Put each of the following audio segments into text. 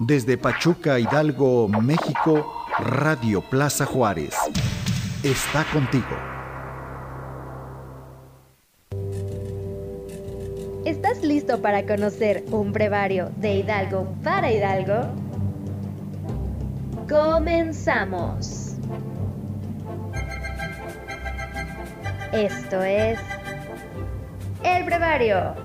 Desde Pachuca, Hidalgo, México, Radio Plaza Juárez. Está contigo. ¿Estás listo para conocer un brevario de Hidalgo para Hidalgo? Comenzamos. Esto es el brevario.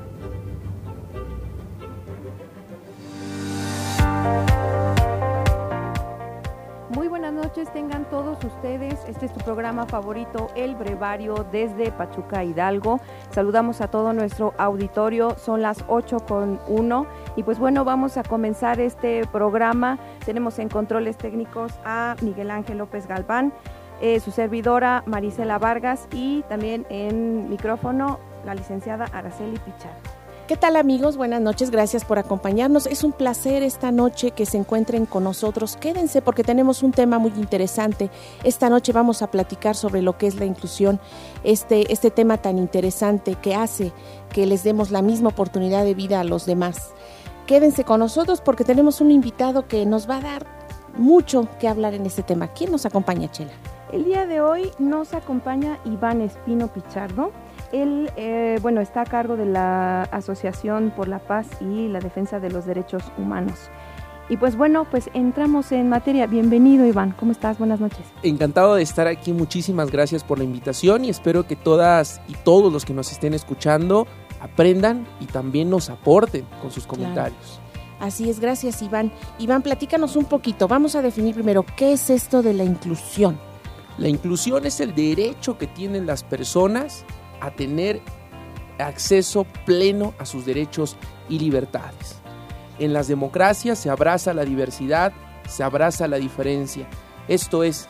Tengan todos ustedes. Este es tu programa favorito, El Brevario, desde Pachuca Hidalgo. Saludamos a todo nuestro auditorio, son las 8 con 1. Y pues bueno, vamos a comenzar este programa. Tenemos en controles técnicos a Miguel Ángel López Galván, eh, su servidora Marisela Vargas y también en micrófono la licenciada Araceli Pichardo. ¿Qué tal amigos? Buenas noches, gracias por acompañarnos. Es un placer esta noche que se encuentren con nosotros. Quédense porque tenemos un tema muy interesante. Esta noche vamos a platicar sobre lo que es la inclusión, este, este tema tan interesante que hace que les demos la misma oportunidad de vida a los demás. Quédense con nosotros porque tenemos un invitado que nos va a dar mucho que hablar en este tema. ¿Quién nos acompaña, Chela? El día de hoy nos acompaña Iván Espino Pichardo. Él, eh, bueno, está a cargo de la Asociación por la Paz y la Defensa de los Derechos Humanos. Y pues bueno, pues entramos en materia. Bienvenido Iván, ¿cómo estás? Buenas noches. Encantado de estar aquí, muchísimas gracias por la invitación y espero que todas y todos los que nos estén escuchando aprendan y también nos aporten con sus comentarios. Claro. Así es, gracias Iván. Iván, platícanos un poquito. Vamos a definir primero qué es esto de la inclusión. La inclusión es el derecho que tienen las personas a tener acceso pleno a sus derechos y libertades. En las democracias se abraza la diversidad, se abraza la diferencia. Esto es,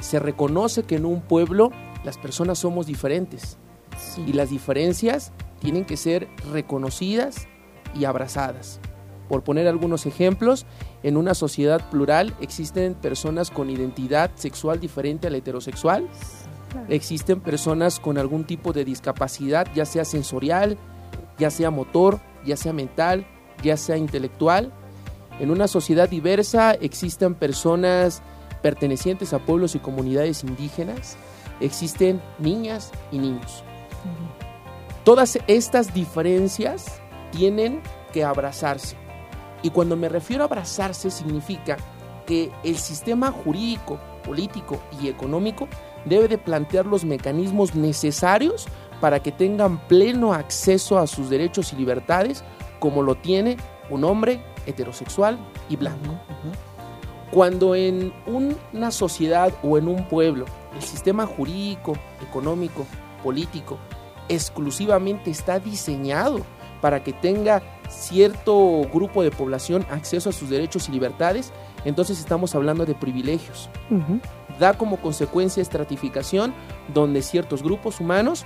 se reconoce que en un pueblo las personas somos diferentes sí. y las diferencias tienen que ser reconocidas y abrazadas. Por poner algunos ejemplos, en una sociedad plural existen personas con identidad sexual diferente a la heterosexual, Existen personas con algún tipo de discapacidad, ya sea sensorial, ya sea motor, ya sea mental, ya sea intelectual. En una sociedad diversa existen personas pertenecientes a pueblos y comunidades indígenas, existen niñas y niños. Uh -huh. Todas estas diferencias tienen que abrazarse. Y cuando me refiero a abrazarse significa que el sistema jurídico, político y económico debe de plantear los mecanismos necesarios para que tengan pleno acceso a sus derechos y libertades como lo tiene un hombre heterosexual y blanco. Uh -huh. Cuando en una sociedad o en un pueblo el sistema jurídico, económico, político exclusivamente está diseñado para que tenga cierto grupo de población acceso a sus derechos y libertades, entonces estamos hablando de privilegios. Uh -huh da como consecuencia estratificación donde ciertos grupos humanos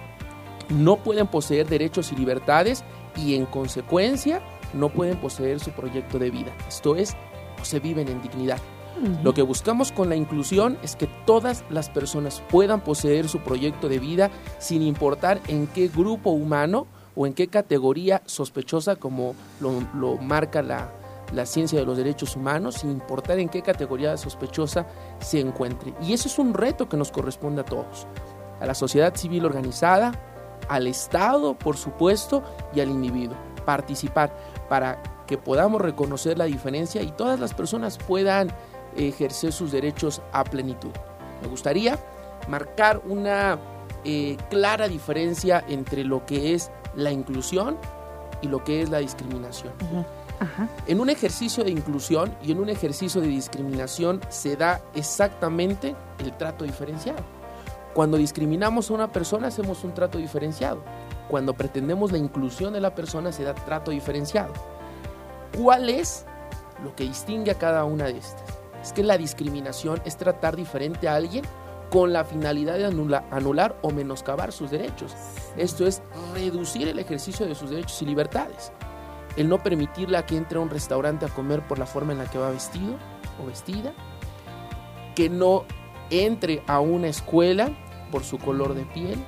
no pueden poseer derechos y libertades y en consecuencia no pueden poseer su proyecto de vida. Esto es, no se viven en dignidad. Uh -huh. Lo que buscamos con la inclusión es que todas las personas puedan poseer su proyecto de vida sin importar en qué grupo humano o en qué categoría sospechosa como lo, lo marca la, la ciencia de los derechos humanos, sin importar en qué categoría sospechosa se encuentre. Y eso es un reto que nos corresponde a todos, a la sociedad civil organizada, al Estado, por supuesto, y al individuo. Participar para que podamos reconocer la diferencia y todas las personas puedan ejercer sus derechos a plenitud. Me gustaría marcar una eh, clara diferencia entre lo que es la inclusión y lo que es la discriminación. Ajá. En un ejercicio de inclusión y en un ejercicio de discriminación se da exactamente el trato diferenciado. Cuando discriminamos a una persona hacemos un trato diferenciado. Cuando pretendemos la inclusión de la persona se da trato diferenciado. ¿Cuál es lo que distingue a cada una de estas? Es que la discriminación es tratar diferente a alguien con la finalidad de anular, anular o menoscabar sus derechos. Esto es reducir el ejercicio de sus derechos y libertades el no permitirle a que entre a un restaurante a comer por la forma en la que va vestido o vestida, que no entre a una escuela por su color de piel,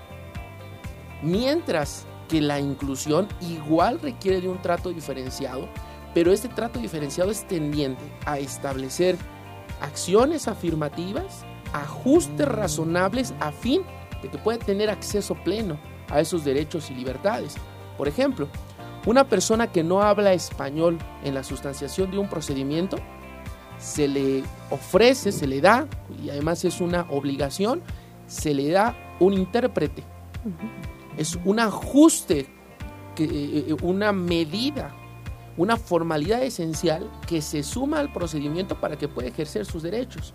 mientras que la inclusión igual requiere de un trato diferenciado Pero este trato diferenciado es tendiente a establecer acciones afirmativas, ajustes razonables a fin de que pueda tener acceso pleno a esos derechos y libertades. Por ejemplo, una persona que no habla español en la sustanciación de un procedimiento, se le ofrece, se le da, y además es una obligación, se le da un intérprete. Es un ajuste, que, eh, eh, una medida, una formalidad esencial que se suma al procedimiento para que pueda ejercer sus derechos.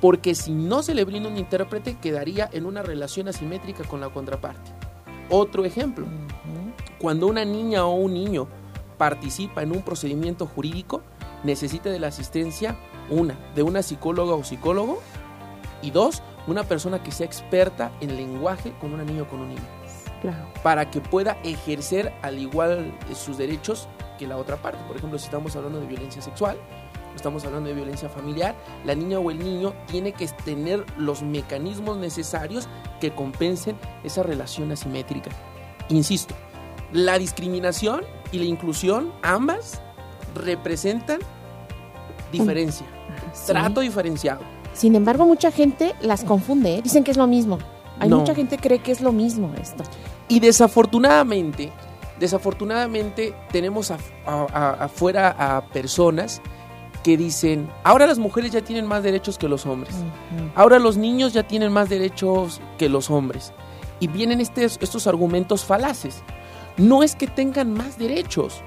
Porque si no se le brinda un intérprete, quedaría en una relación asimétrica con la contraparte. Otro ejemplo, cuando una niña o un niño participa en un procedimiento jurídico, necesita de la asistencia, una, de una psicóloga o psicólogo, y dos, una persona que sea experta en lenguaje con una niña o con un niño. Claro. Para que pueda ejercer al igual sus derechos que la otra parte. Por ejemplo, si estamos hablando de violencia sexual, estamos hablando de violencia familiar, la niña o el niño tiene que tener los mecanismos necesarios que compensen esa relación asimétrica. Insisto, la discriminación y la inclusión, ambas, representan diferencia, Sí. trato diferenciado. Sin embargo, mucha gente las confunde, ¿eh? dicen que es lo mismo. Hay No. mucha gente que cree que es lo mismo esto. Y desafortunadamente, desafortunadamente tenemos af- a- a- afuera a personas que dicen, ahora las mujeres ya tienen más derechos que los hombres. Ahora los niños ya tienen más derechos que los hombres. Y vienen estos, estos argumentos falaces. No es que tengan más derechos,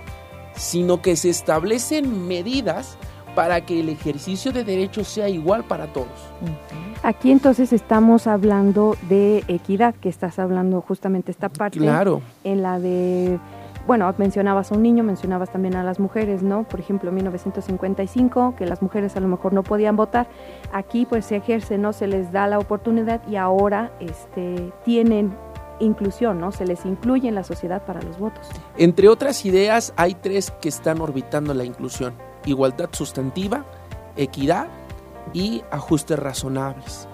sino que se establecen medidas para que el ejercicio de derechos sea igual para todos. Aquí entonces estamos hablando de equidad, que estás hablando justamente esta parte Claro, en la de, bueno, mencionabas a un niño, mencionabas también a las mujeres, ¿no? Por ejemplo, 1955, que las mujeres a lo mejor no podían votar. Aquí pues se ejerce, ¿no? Se les da la oportunidad y ahora este, tienen inclusión, ¿no? Se les incluye en la sociedad para los votos. Entre otras ideas, hay tres que están orbitando la inclusión. Igualdad sustantiva, equidad y ajustes razonables.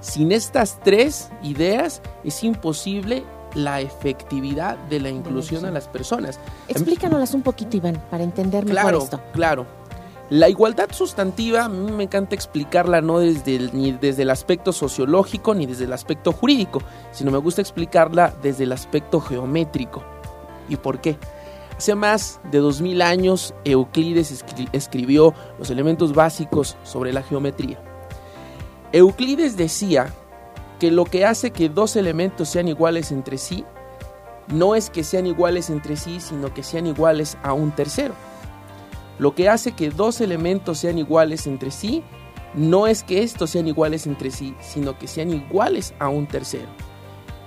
Sin estas tres ideas es imposible la efectividad de la inclusión a las personas. Explícanoslas un poquito, Iván, para entender mejor Claro, esto. claro. La igualdad sustantiva a mí me encanta explicarla no desde el, ni desde el aspecto sociológico ni desde el aspecto jurídico, sino me gusta explicarla desde el aspecto geométrico. ¿Y por qué? Hace más de 2000 años Euclides escri- escribió los elementos básicos sobre la geometría. Euclides decía que lo que hace que dos elementos sean iguales entre sí no es que sean iguales entre sí, sino que sean iguales a un tercero. Lo que hace que dos elementos sean iguales entre sí no es que estos sean iguales entre sí, sino que sean iguales a un tercero.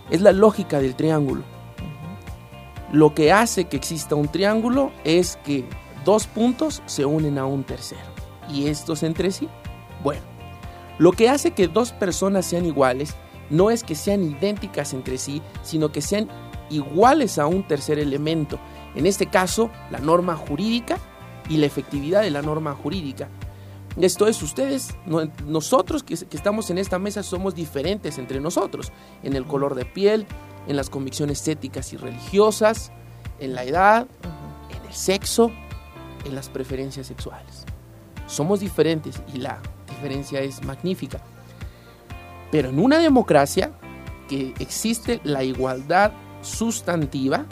Es la lógica del triángulo. Lo que hace que exista un triángulo es que dos puntos se unen a un tercero. ¿Y estos entre sí? Bueno, lo que hace que dos personas sean iguales no es que sean idénticas entre sí, sino que sean iguales a un tercer elemento. En este caso, la norma jurídica y la efectividad de la norma jurídica. Esto es, ustedes, no- nosotros que, que estamos en esta mesa somos diferentes entre nosotros, en el color de piel, en las convicciones éticas y religiosas, en la edad, en el sexo, en las preferencias sexuales. Somos diferentes y la diferencia es magnífica. Pero en una democracia que existe la igualdad sustantiva,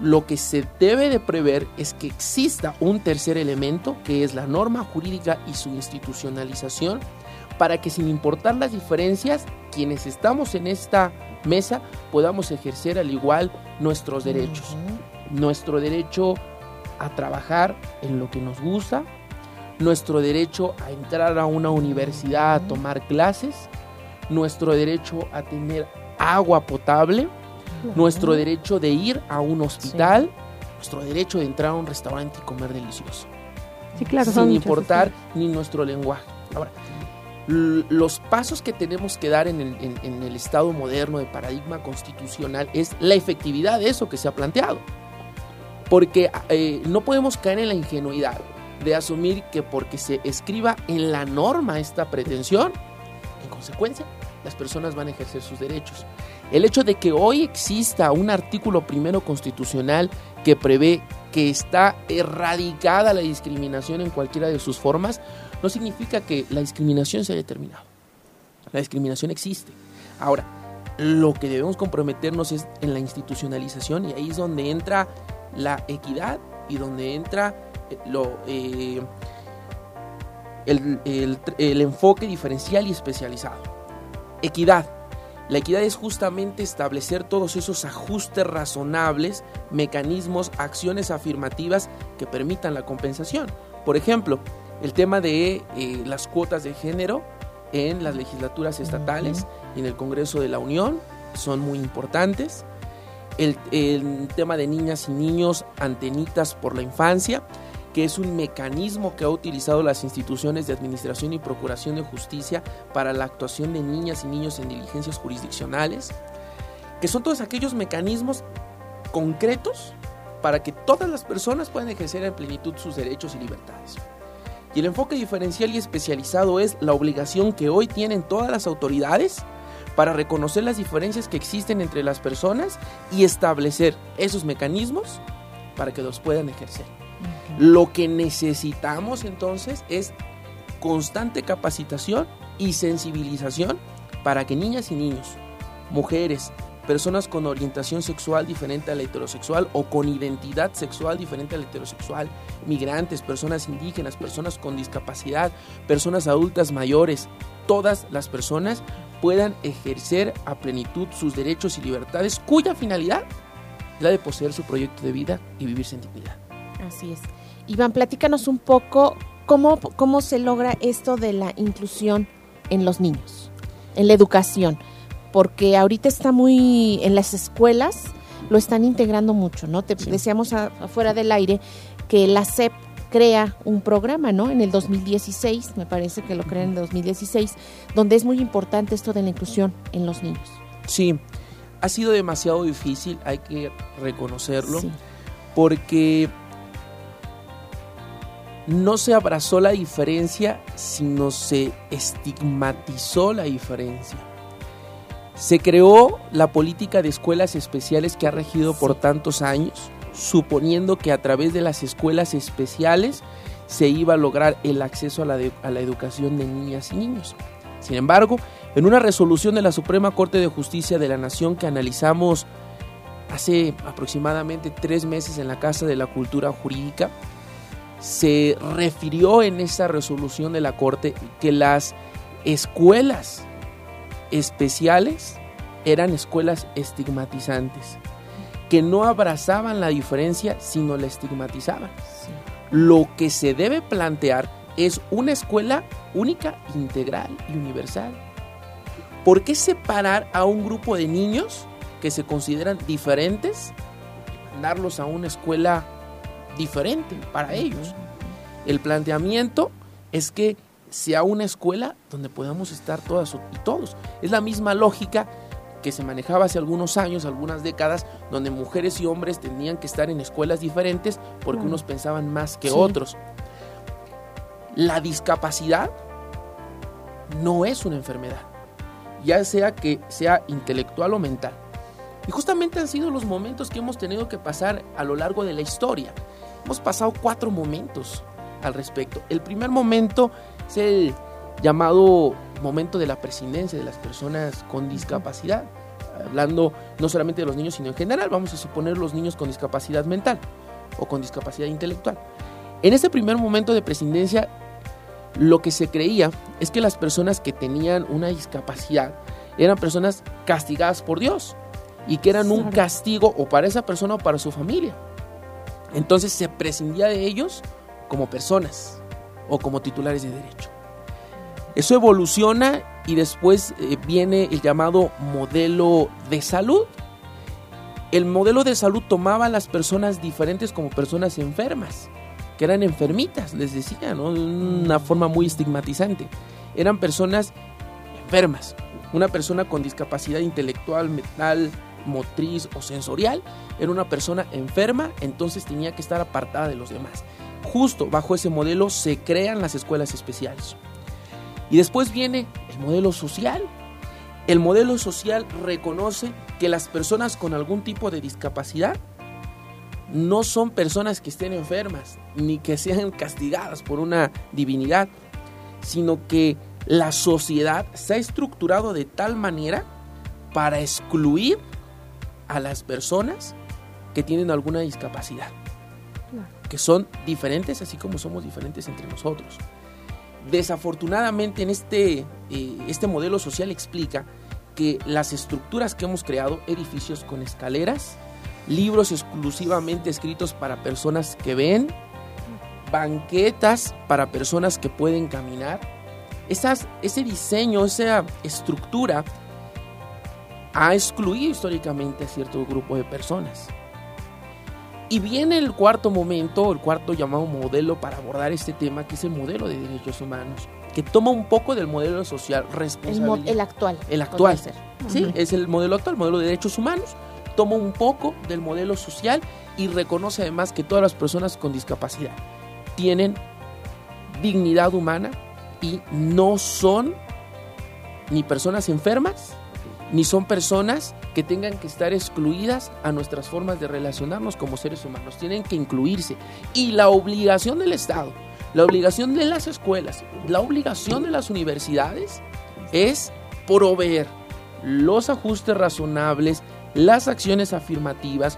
lo que se debe de prever es que exista un tercer elemento que es la norma jurídica y su institucionalización para que sin importar las diferencias, quienes estamos en esta mesa podamos ejercer al igual nuestros derechos. Nuestro derecho a trabajar en lo que nos gusta, nuestro derecho a entrar a una universidad a tomar clases, nuestro derecho a tener agua potable, nuestro derecho de ir a un hospital, nuestro derecho de entrar a un restaurante y comer delicioso, Sí, claro. sin importar ni nuestro lenguaje. Ahora, los pasos que tenemos que dar en el, en- en el Estado moderno de paradigma constitucional es la efectividad de eso que se ha planteado. Porque eh, no podemos caer en la ingenuidad de asumir que porque se escriba en la norma esta pretensión, en consecuencia, las personas van a ejercer sus derechos. El hecho de que hoy exista un artículo primero constitucional que prevé que está erradicada la discriminación en cualquiera de sus formas, no significa que la discriminación se haya terminado. La discriminación existe. Ahora, lo que debemos comprometernos es en la institucionalización y ahí es donde entra la equidad y donde entra eh, lo, eh, el, el enfoque diferencial y especializado. Equidad. La equidad es justamente establecer todos esos ajustes razonables, mecanismos, acciones afirmativas que permitan la compensación. Por ejemplo, el tema de eh, las cuotas de género en las legislaturas estatales y en el Congreso de la Unión son muy importantes. El, el, tema de niñas y niños antenitas por la infancia, que es un mecanismo que ha utilizado las instituciones de administración y procuración de justicia para la actuación de niñas y niños en diligencias jurisdiccionales, que son todos aquellos mecanismos concretos para que todas las personas puedan ejercer en plenitud sus derechos y libertades. Y el enfoque diferencial y especializado es la obligación que hoy tienen todas las autoridades para reconocer las diferencias que existen entre las personas y establecer esos mecanismos para que los puedan ejercer. Lo que necesitamos entonces es constante capacitación y sensibilización para que niñas y niños, mujeres, personas con orientación sexual diferente a la heterosexual o con identidad sexual diferente a la heterosexual, migrantes, personas indígenas, personas con discapacidad, personas adultas mayores, todas las personas puedan ejercer a plenitud sus derechos y libertades cuya finalidad es la de poseer su proyecto de vida y vivir sin dignidad. Así es. Iván, platícanos un poco cómo, cómo se logra esto de la inclusión en los niños, en la educación porque ahorita está muy en las escuelas lo están integrando mucho, ¿no? Te decíamos afuera del aire que la SEP crea un programa, ¿no? En el 2016, me parece que lo crean en el 2016, donde es muy importante esto de la inclusión en los niños. Sí, ha sido demasiado difícil, hay que reconocerlo, porque no se abrazó la diferencia, sino se estigmatizó la diferencia. Se creó la política de escuelas especiales que ha regido por tantos años, suponiendo que a través de las escuelas especiales se iba a lograr el acceso a la, a la educación de niñas y niños. Sin embargo, en una resolución de la Suprema Corte de Justicia de la Nación que analizamos hace aproximadamente tres meses en la Casa de la Cultura Jurídica, se refirió en esa resolución de la Corte que las escuelas especiales eran escuelas estigmatizantes, que no abrazaban la diferencia, sino la estigmatizaban. Lo que se debe plantear es una escuela única, integral y universal. ¿Por qué separar a un grupo de niños que se consideran diferentes y mandarlos a una escuela diferente para ellos? El planteamiento es que sea una escuela donde podamos estar todas y todos. Es la misma lógica que se manejaba hace algunos años, algunas décadas, donde mujeres y hombres tenían que estar en escuelas diferentes porque unos pensaban más que otros. La discapacidad no es una enfermedad, ya sea que sea intelectual o mental. Y justamente han sido los momentos que hemos tenido que pasar a lo largo de la historia. Hemos pasado cuatro momentos al respecto. El primer momento es el llamado momento de la presidencia de las personas con discapacidad. Hablando no solamente de los niños, sino en general, vamos a suponer los niños con discapacidad mental o con discapacidad intelectual. En ese primer momento de presidencia, lo que se creía es que las personas que tenían una discapacidad eran personas castigadas por Dios y que eran un castigo o para esa persona o para su familia. Entonces se prescindía de ellos como personas o como titulares de derecho. Eso evoluciona y después eh, viene el llamado modelo de salud. El modelo de salud tomaba a las personas diferentes como personas enfermas, que eran enfermitas, les decía, ¿no? de una forma muy estigmatizante. Eran personas enfermas. Una persona con discapacidad intelectual, mental, motriz o sensorial era una persona enferma, entonces tenía que estar apartada de los demás justo bajo ese modelo se crean las escuelas especiales. Y después viene el modelo social. el modelo social reconoce que las personas con algún tipo de discapacidad no son personas que estén enfermas ni que sean castigadas por una divinidad, sino que la sociedad se ha estructurado de tal manera para excluir a las personas que tienen alguna discapacidad, que son diferentes así como somos diferentes entre nosotros. Desafortunadamente en este, eh, este modelo social explica que las estructuras que hemos creado, edificios con escaleras, libros exclusivamente escritos para personas que ven, banquetas para personas que pueden caminar, esas, ese diseño, esa estructura ha excluido históricamente a cierto grupo de personas. Y viene el cuarto momento, el cuarto llamado modelo para abordar este tema, que es el modelo de derechos humanos, que toma un poco del modelo social responsable. El, el, actual. El actual. Sí, es el modelo actual, el modelo de derechos humanos. Toma un poco del modelo social y reconoce además que todas las personas con discapacidad tienen dignidad humana y no son ni personas enfermas, ni son personas que tengan que estar excluidas a nuestras formas de relacionarnos como seres humanos. Tienen que incluirse. Y la obligación del Estado, la obligación de las escuelas, la obligación de las universidades es proveer los ajustes razonables, las acciones afirmativas,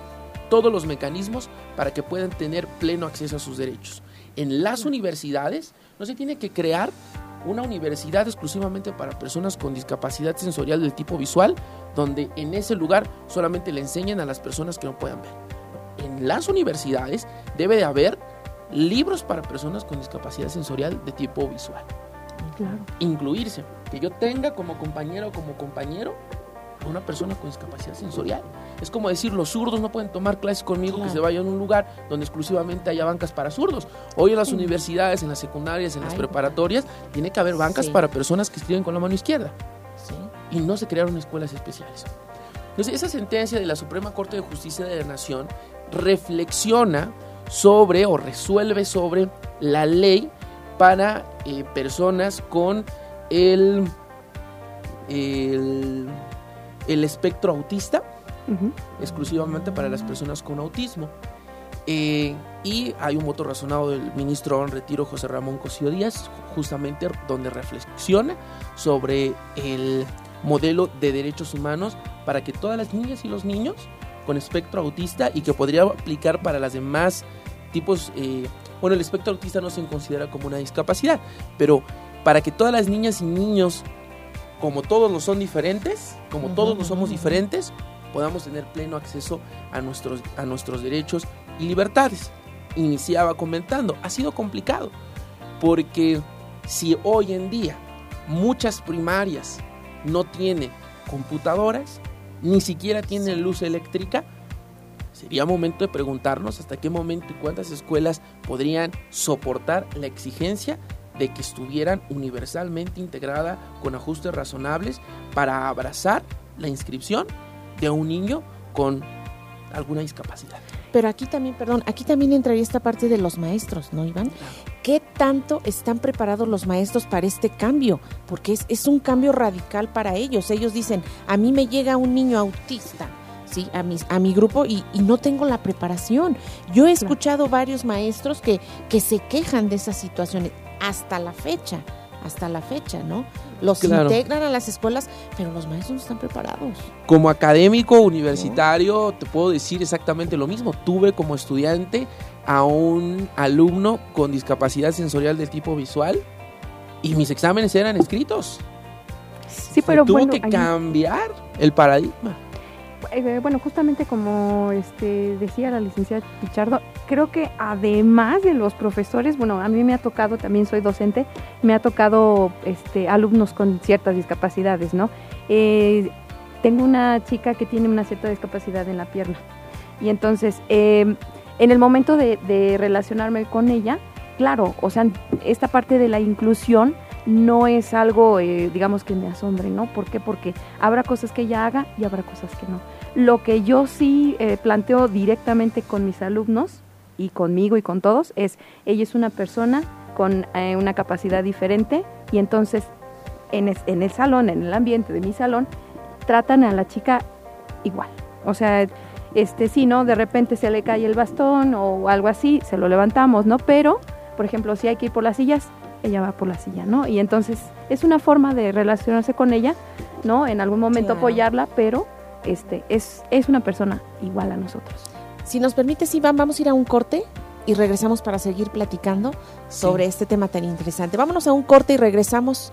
todos los mecanismos para que puedan tener pleno acceso a sus derechos. En las universidades no se tiene que crear una universidad exclusivamente para personas con discapacidad sensorial del tipo visual, donde en ese lugar solamente le enseñan a las personas que no puedan ver. En las universidades debe de haber libros para personas con discapacidad sensorial de tipo visual. Claro. Incluirse, que yo tenga como compañero o como compañero a una persona con discapacidad sensorial. Es como decir, los zurdos no pueden tomar clases conmigo, que se vayan a un lugar donde exclusivamente haya bancas para zurdos. Hoy en las universidades, en las secundarias, en las preparatorias, tiene que haber bancas para personas que escriben con la mano izquierda. Y no se crearon escuelas especiales. Entonces, esa sentencia de la Suprema Corte de Justicia de la Nación reflexiona sobre o resuelve sobre la ley para eh, personas con el, el, el espectro autista exclusivamente para las personas con autismo. Eh, y hay un voto razonado del ministro en retiro José Ramón Cosío Díaz, justamente donde reflexiona sobre el modelo de derechos humanos para que todas las niñas y los niños con espectro autista y que podría aplicar para las demás tipos, eh, bueno, el espectro autista no se considera como una discapacidad, pero para que todas las niñas y niños, como todos lo son diferentes, como todos lo somos diferentes, podamos tener pleno acceso a nuestros, a nuestros derechos y libertades. Iniciaba comentando, ha sido complicado, porque si hoy en día muchas primarias no tienen computadoras, ni siquiera tienen luz eléctrica, sería momento de preguntarnos hasta qué momento y cuántas escuelas podrían soportar la exigencia de que estuvieran universalmente integrada con ajustes razonables para abrazar la inscripción de un niño con alguna discapacidad. Pero aquí también, perdón, aquí también entraría esta parte de los maestros, ¿no, Iván? ¿Qué tanto están preparados los maestros para este cambio? Porque es, es un cambio radical para ellos. Ellos dicen, a mí me llega un niño autista, ¿sí? A, mis, a mi grupo y, y, no tengo la preparación. Yo he escuchado varios maestros que, que se quejan de esas situaciones hasta la fecha hasta la fecha, ¿no? Los integran a las escuelas, pero los maestros no están preparados. Como académico universitario, te puedo decir exactamente lo mismo. Tuve como estudiante a un alumno con discapacidad sensorial de tipo visual y mis exámenes eran escritos. Sí, pero tuvo que cambiar el paradigma. Eh, bueno, justamente como este, decía la licenciada Pichardo, creo que además de los profesores, bueno, a mí me ha tocado, también soy docente, me ha tocado este, alumnos con ciertas discapacidades, ¿no? Eh, tengo una chica que tiene una cierta discapacidad en la pierna y entonces em, en el momento de, relacionarme con ella, claro, o sea, esta parte de la inclusión no es algo, eh, digamos, que me asombre, ¿no? ¿Por qué? Porque habrá cosas que ella haga y habrá cosas que no. Lo que yo sí eh, planteo directamente con mis alumnos y conmigo y con todos es, ella es una persona con eh, una capacidad diferente y entonces en, en el salón, en el ambiente de mi salón, tratan a la chica igual. O sea, este sí, ¿no? De repente se le cae el bastón o algo así, se lo levantamos, ¿no? Pero, por ejemplo, si hay que ir por las sillas, ella va por la silla, ¿no? Y entonces es una forma de relacionarse con ella, ¿no? En algún momento apoyarla, pero este es, es una persona igual a nosotros. Si nos permite, Iván, vamos a ir a un corte y regresamos para seguir platicando sobre este tema tan interesante. Vámonos a un corte y regresamos.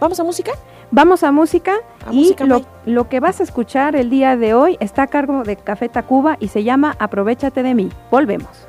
¿Vamos a música? Vamos a música y lo, que vas a escuchar el día de hoy está a cargo de Café Tacuba y se llama Aprovechate de mí. Volvemos.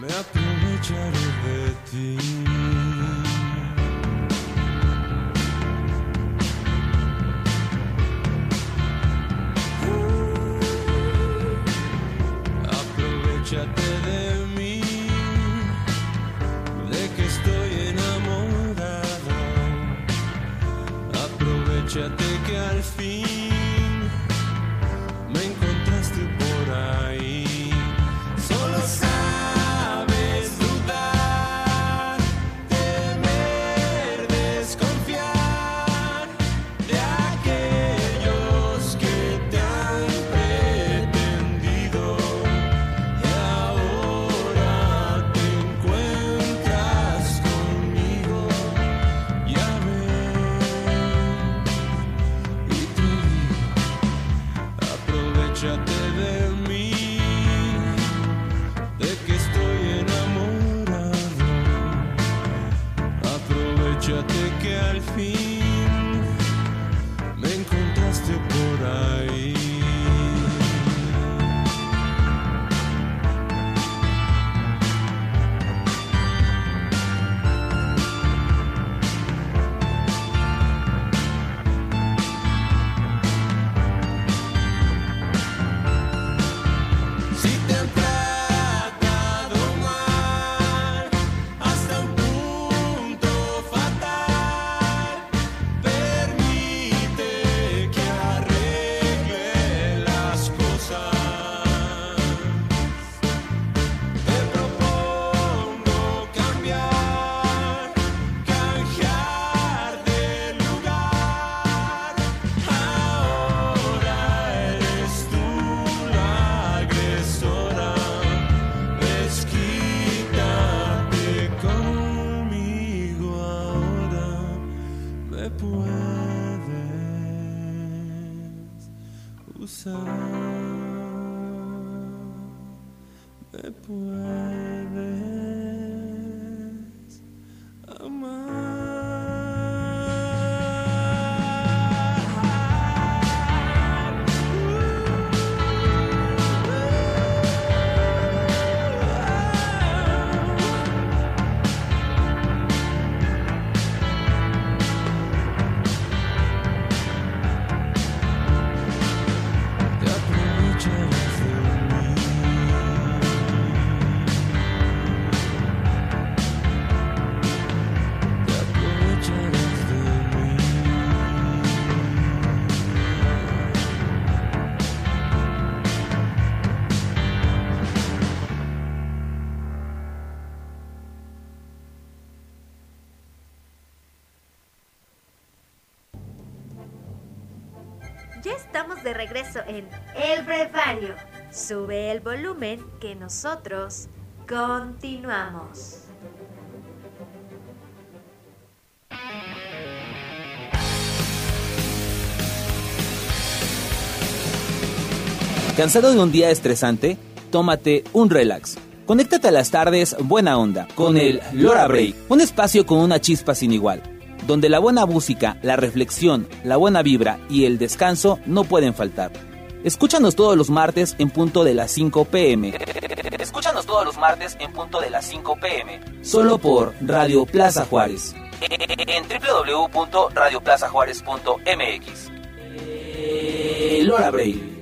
Mi-a promis de tine regreso en El Brevario. Sube el volumen que nosotros Continuamos. ¿Cansado de un día estresante? Tómate un relax. Conéctate a las tardes Buena Onda con el Lora Break, un espacio con una chispa sin igual, donde la buena música, la reflexión, la buena vibra y el descanso no pueden faltar. Escúchanos todos los martes en punto de las 5 pm. Escúchanos todos los martes en punto de las 5 pm. Solo por Radio Plaza Juárez. En www.radioplazajuárez.mx. Lora Break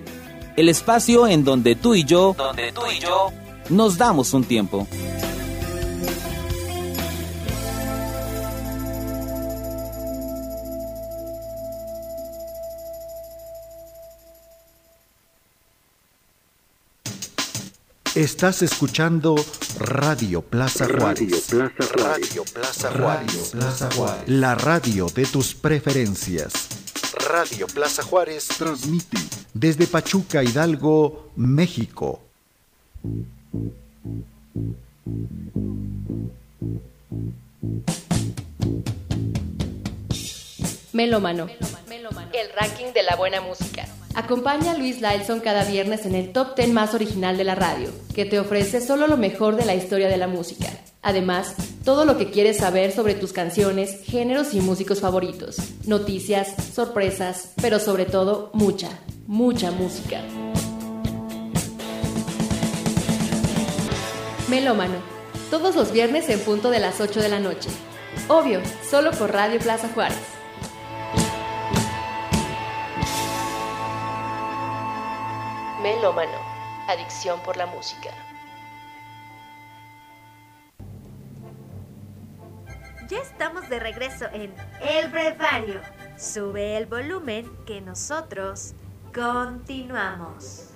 el espacio en donde tú y yo, donde tú y yo nos damos un tiempo. Estás escuchando Radio Plaza Juárez. Radio Plaza Juárez. Plaza Juárez. La radio de tus preferencias. Radio Plaza Juárez transmite desde Pachuca, Hidalgo, México. Melómano. El ranking de la buena música. Acompaña a Luis Lailson cada viernes en el top 10 más original de la radio, que te ofrece solo lo mejor de la historia de la música. Además, todo lo que quieres saber sobre tus canciones, géneros y músicos favoritos. Noticias, sorpresas, pero sobre todo mucha, mucha música. Melómano. Todos los viernes en punto de las 8 de la noche. Obvio, solo por Radio Plaza Juárez. Melómano. Adicción por la música. Ya estamos de regreso en El Brevario. Sube el volumen que nosotros continuamos.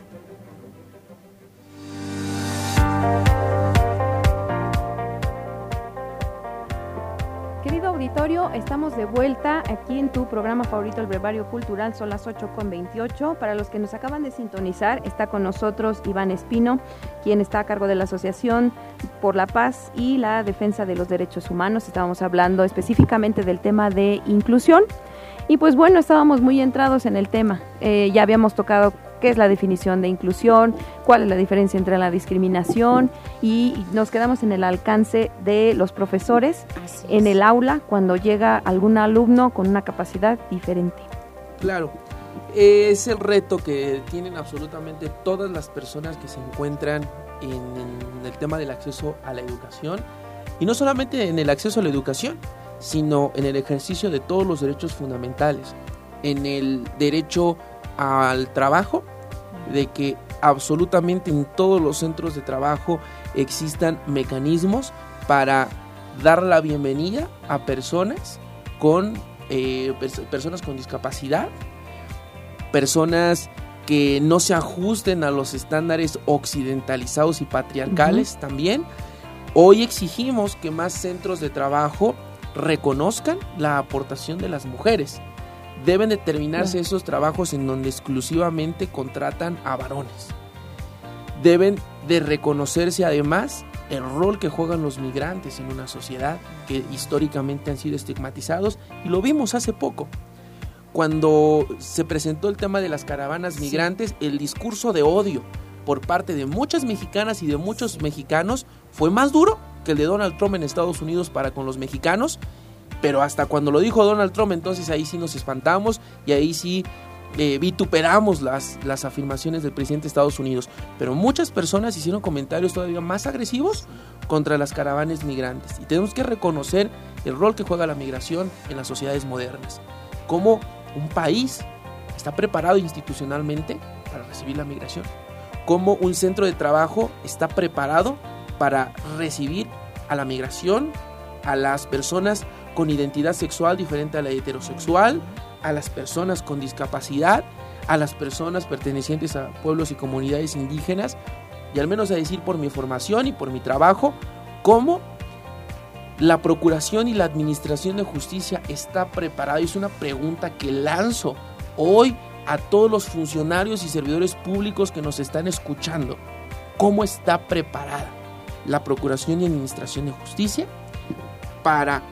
Auditorio, estamos de vuelta aquí en tu programa favorito, el Brevario Cultural, son las 8 con 28. Para los que nos acaban de sintonizar, está con nosotros Iván Espino, quien está a cargo de la Asociación por la Paz y la Defensa de los Derechos Humanos. Estábamos hablando específicamente del tema de inclusión. Y pues bueno, estábamos muy entrados en el tema. Eh, ya habíamos tocado qué es la definición de inclusión, cuál es la diferencia entre la discriminación y nos quedamos en el alcance de los profesores en el aula cuando llega algún alumno con una capacidad diferente. Claro, es el reto que tienen absolutamente todas las personas que se encuentran en, en el tema del acceso a la educación. Y no solamente en el acceso a la educación, sino en el ejercicio de todos los derechos fundamentales, en el derecho al trabajo, de que absolutamente en todos los centros de trabajo existan mecanismos para dar la bienvenida a personas con eh, pers- personas con discapacidad, personas que no se ajusten a los estándares occidentalizados y patriarcales también. Hoy exigimos que más centros de trabajo reconozcan la aportación de las mujeres. Deben determinarse esos trabajos en donde exclusivamente contratan a varones. Deben de reconocerse además el rol que juegan los migrantes en una sociedad que históricamente han sido estigmatizados y lo vimos hace poco. Cuando se presentó el tema de las caravanas migrantes, el discurso de odio por parte de muchas mexicanas y de muchos mexicanos fue más duro que el de Donald Trump en Estados Unidos para con los mexicanos, pero hasta cuando lo dijo Donald Trump, entonces ahí sí nos espantamos y ahí sí eh, vituperamos las, las afirmaciones del presidente de Estados Unidos. Pero muchas personas hicieron comentarios todavía más agresivos contra las caravanas migrantes y tenemos que reconocer el rol que juega la migración en las sociedades modernas. Cómo un país está preparado institucionalmente para recibir la migración. Cómo un centro de trabajo está preparado para recibir a la migración, a las personas con identidad sexual diferente a la heterosexual, a las personas con discapacidad, a las personas pertenecientes a pueblos y comunidades indígenas, y al menos a decir por mi formación y por mi trabajo, cómo la Procuración y la Administración de Justicia está preparada. Es una pregunta que lanzo hoy a todos los funcionarios y servidores públicos que nos están escuchando. ¿Cómo está preparada? la Procuración y Administración de Justicia para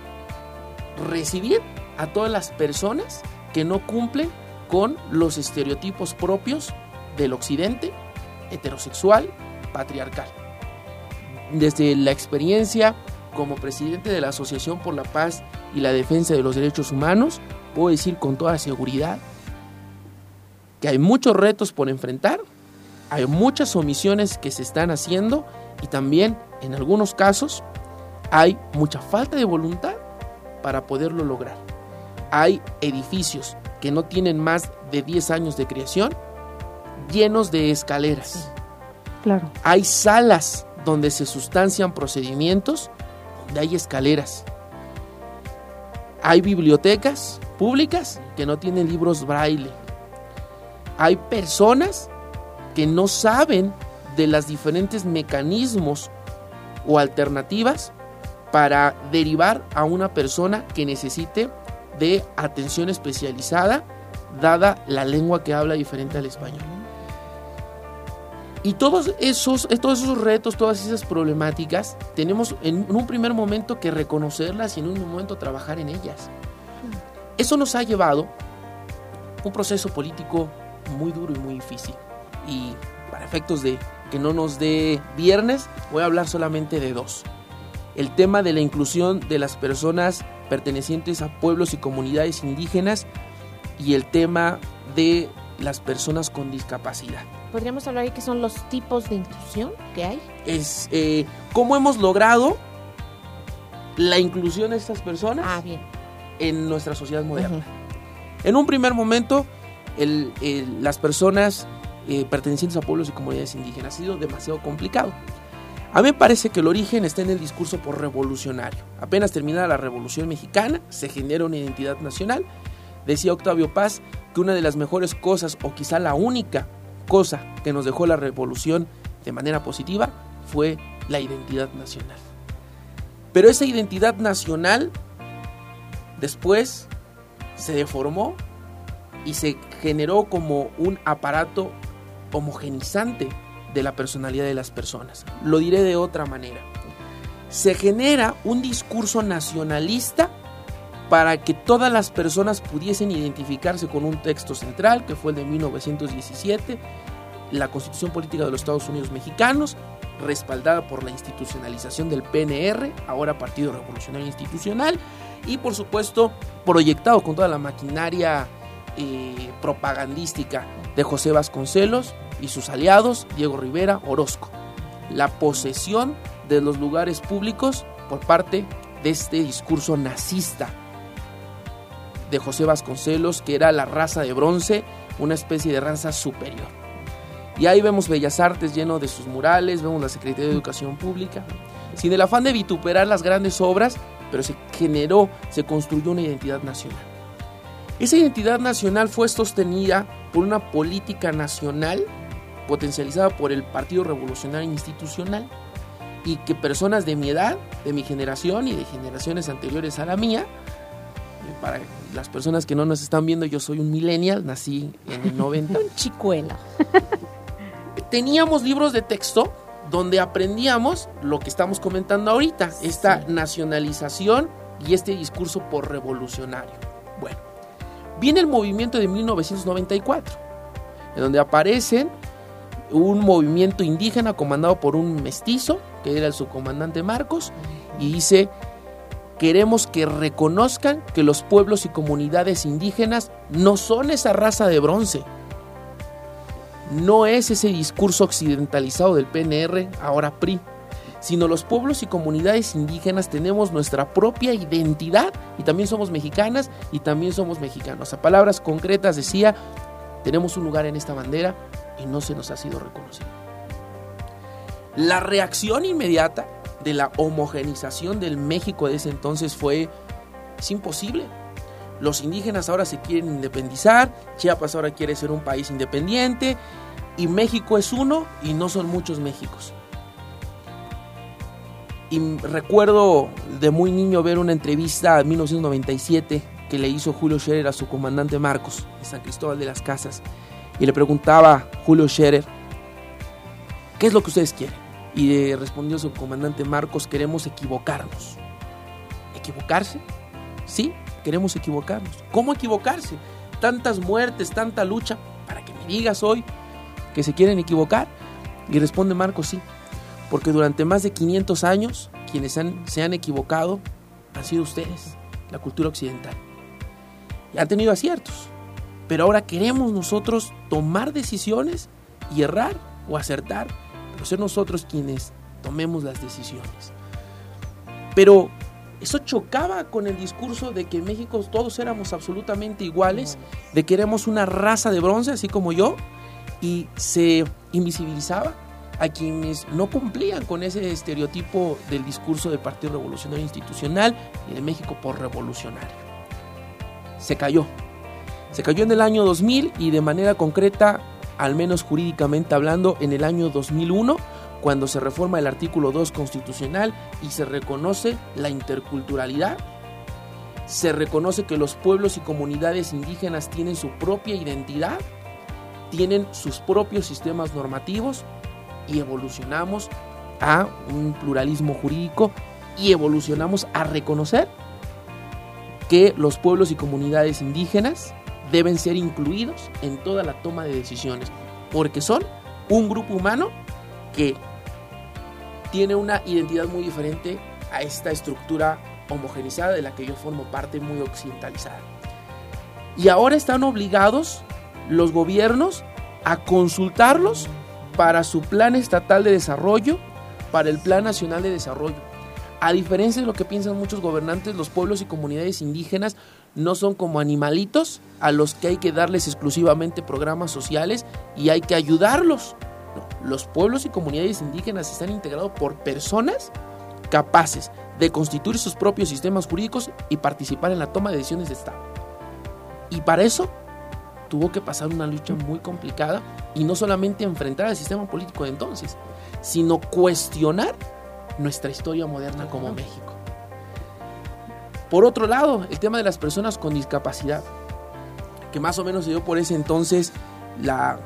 recibir a todas las personas que no cumplen con los estereotipos propios del occidente heterosexual patriarcal. Desde la experiencia como presidente de la Asociación por la Paz y la Defensa de los Derechos Humanos, puedo decir con toda seguridad que hay muchos retos por enfrentar, hay muchas omisiones que se están haciendo y también en algunos casos hay mucha falta de voluntad para poderlo lograr. Hay edificios que no tienen más de 10 años de creación llenos de escaleras. Claro. Hay salas donde se sustancian procedimientos donde hay escaleras. Hay bibliotecas públicas que no tienen libros braille. Hay personas que no saben de los diferentes mecanismos o alternativas para derivar a una persona que necesite de atención especializada dada la lengua que habla diferente al español. Y todos esos, todos esos retos, todas esas problemáticas, tenemos en un primer momento que reconocerlas y en un momento trabajar en ellas. Eso nos ha llevado un proceso político muy duro y muy difícil. Y para efectos de que no nos dé viernes, voy a hablar solamente de dos. El tema de la inclusión de las personas pertenecientes a pueblos y comunidades indígenas y el tema de las personas con discapacidad. ¿Podríamos hablar de qué son los tipos de inclusión que hay? Es eh, cómo hemos logrado la inclusión de estas personas Ah, bien. en nuestra sociedad moderna. En un primer momento, el- el- las personas eh, pertenecientes a pueblos y comunidades indígenas ha sido demasiado complicado. A mí me parece que el origen está en el discurso por revolucionario. Apenas terminada la Revolución Mexicana, se genera una identidad nacional. Decía Octavio Paz que una de las mejores cosas, o quizá la única cosa que nos dejó la revolución de manera positiva, fue la identidad nacional. Pero esa identidad nacional después se deformó y se generó como un aparato homogenizante de la personalidad de las personas. Lo diré de otra manera. Se genera un discurso nacionalista para que todas las personas pudiesen identificarse con un texto central, que fue el de 1917, la Constitución Política de los Estados Unidos Mexicanos, respaldada por la institucionalización del PNR, ahora Partido Revolucionario Institucional, y por supuesto proyectado con toda la maquinaria propagandística de José Vasconcelos y sus aliados, Diego Rivera, Orozco. La posesión de los lugares públicos por parte de este discurso nazista de José Vasconcelos, que era la raza de bronce, una especie de raza superior. Y ahí vemos Bellas Artes lleno de sus murales, vemos la Secretaría de Educación Pública, sin el afán de vituperar las grandes obras, pero se generó, se construyó una identidad nacional. Esa identidad nacional fue sostenida por una política nacional potencializada por el Partido Revolucionario Institucional y que personas de mi edad, de mi generación y de generaciones anteriores a la mía, para las personas que no nos están viendo, yo soy un millennial, nací en el 90. Un chicuela. Teníamos libros de texto donde aprendíamos lo que estamos comentando ahorita, esta nacionalización y este discurso por revolucionario. Viene el movimiento de 1994, en donde aparecen un movimiento indígena comandado por un mestizo, que era el subcomandante Marcos, y dice, queremos que reconozcan que los pueblos y comunidades indígenas no son esa raza de bronce, no es ese discurso occidentalizado del PNR, ahora PRI, sino los pueblos y comunidades indígenas tenemos nuestra propia identidad y también somos mexicanas y también somos mexicanos. A palabras concretas decía, tenemos un lugar en esta bandera y no se nos ha sido reconocido. La reacción inmediata de la homogenización del México de ese entonces fue, es imposible. Los indígenas ahora se quieren independizar, Chiapas ahora quiere ser un país independiente y México es uno y no son muchos Méxicos. Y recuerdo de muy niño ver una entrevista en 1997 que le hizo Julio Scherer a su comandante Marcos de San Cristóbal de las Casas y le preguntaba Julio Scherer, ¿qué es lo que ustedes quieren? Y respondió su comandante Marcos, queremos equivocarnos. ¿Equivocarse? Sí, queremos equivocarnos. ¿Cómo equivocarse? Tantas muertes, tanta lucha, para que me digas hoy que se quieren equivocar. Y responde Marcos, sí, porque durante más de 500 años quienes se han equivocado han sido ustedes, la cultura occidental. Y han tenido aciertos, pero ahora queremos nosotros tomar decisiones y errar o acertar, pero ser nosotros quienes tomemos las decisiones. Pero eso chocaba con el discurso de que en México todos éramos absolutamente iguales, de que éramos una raza de bronce, así como yo, y se invisibilizaba a quienes no cumplían con ese estereotipo del discurso del Partido Revolucionario Institucional y de México por revolucionario. Se cayó. Se cayó en el año 2000 y de manera concreta, al menos jurídicamente hablando, en el año 2001, cuando se reforma el artículo 2 constitucional y se reconoce la interculturalidad, se reconoce que los pueblos y comunidades indígenas tienen su propia identidad, tienen sus propios sistemas normativos y evolucionamos a un pluralismo jurídico y evolucionamos a reconocer que los pueblos y comunidades indígenas deben ser incluidos en toda la toma de decisiones, porque son un grupo humano que tiene una identidad muy diferente a esta estructura homogenizada de la que yo formo parte muy occidentalizada. Y ahora están obligados los gobiernos a consultarlos para su plan estatal de desarrollo, para el plan nacional de desarrollo. A diferencia de lo que piensan muchos gobernantes, los pueblos y comunidades indígenas no son como animalitos a los que hay que darles exclusivamente programas sociales y hay que ayudarlos. los pueblos y comunidades indígenas están integrados por personas capaces de constituir sus propios sistemas jurídicos y participar en la toma de decisiones de Estado. Y para eso tuvo que pasar una lucha muy complicada y no solamente enfrentar al sistema político de entonces, sino cuestionar nuestra historia moderna como México. Por otro lado, el tema de las personas con discapacidad, que más o menos se dio por ese entonces la,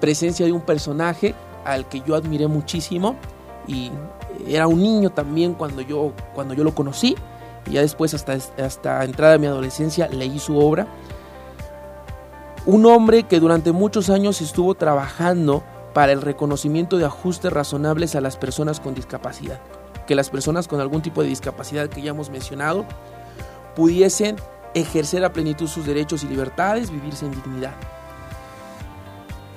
presencia de un personaje al que yo admiré muchísimo y era un niño también cuando yo, cuando yo lo conocí y ya después hasta, hasta entrada de mi adolescencia leí su obra un hombre que durante muchos años estuvo trabajando para el reconocimiento de ajustes razonables a las personas con discapacidad. Que las personas con algún tipo de discapacidad que ya hemos mencionado pudiesen ejercer a plenitud sus derechos y libertades, vivirse en dignidad.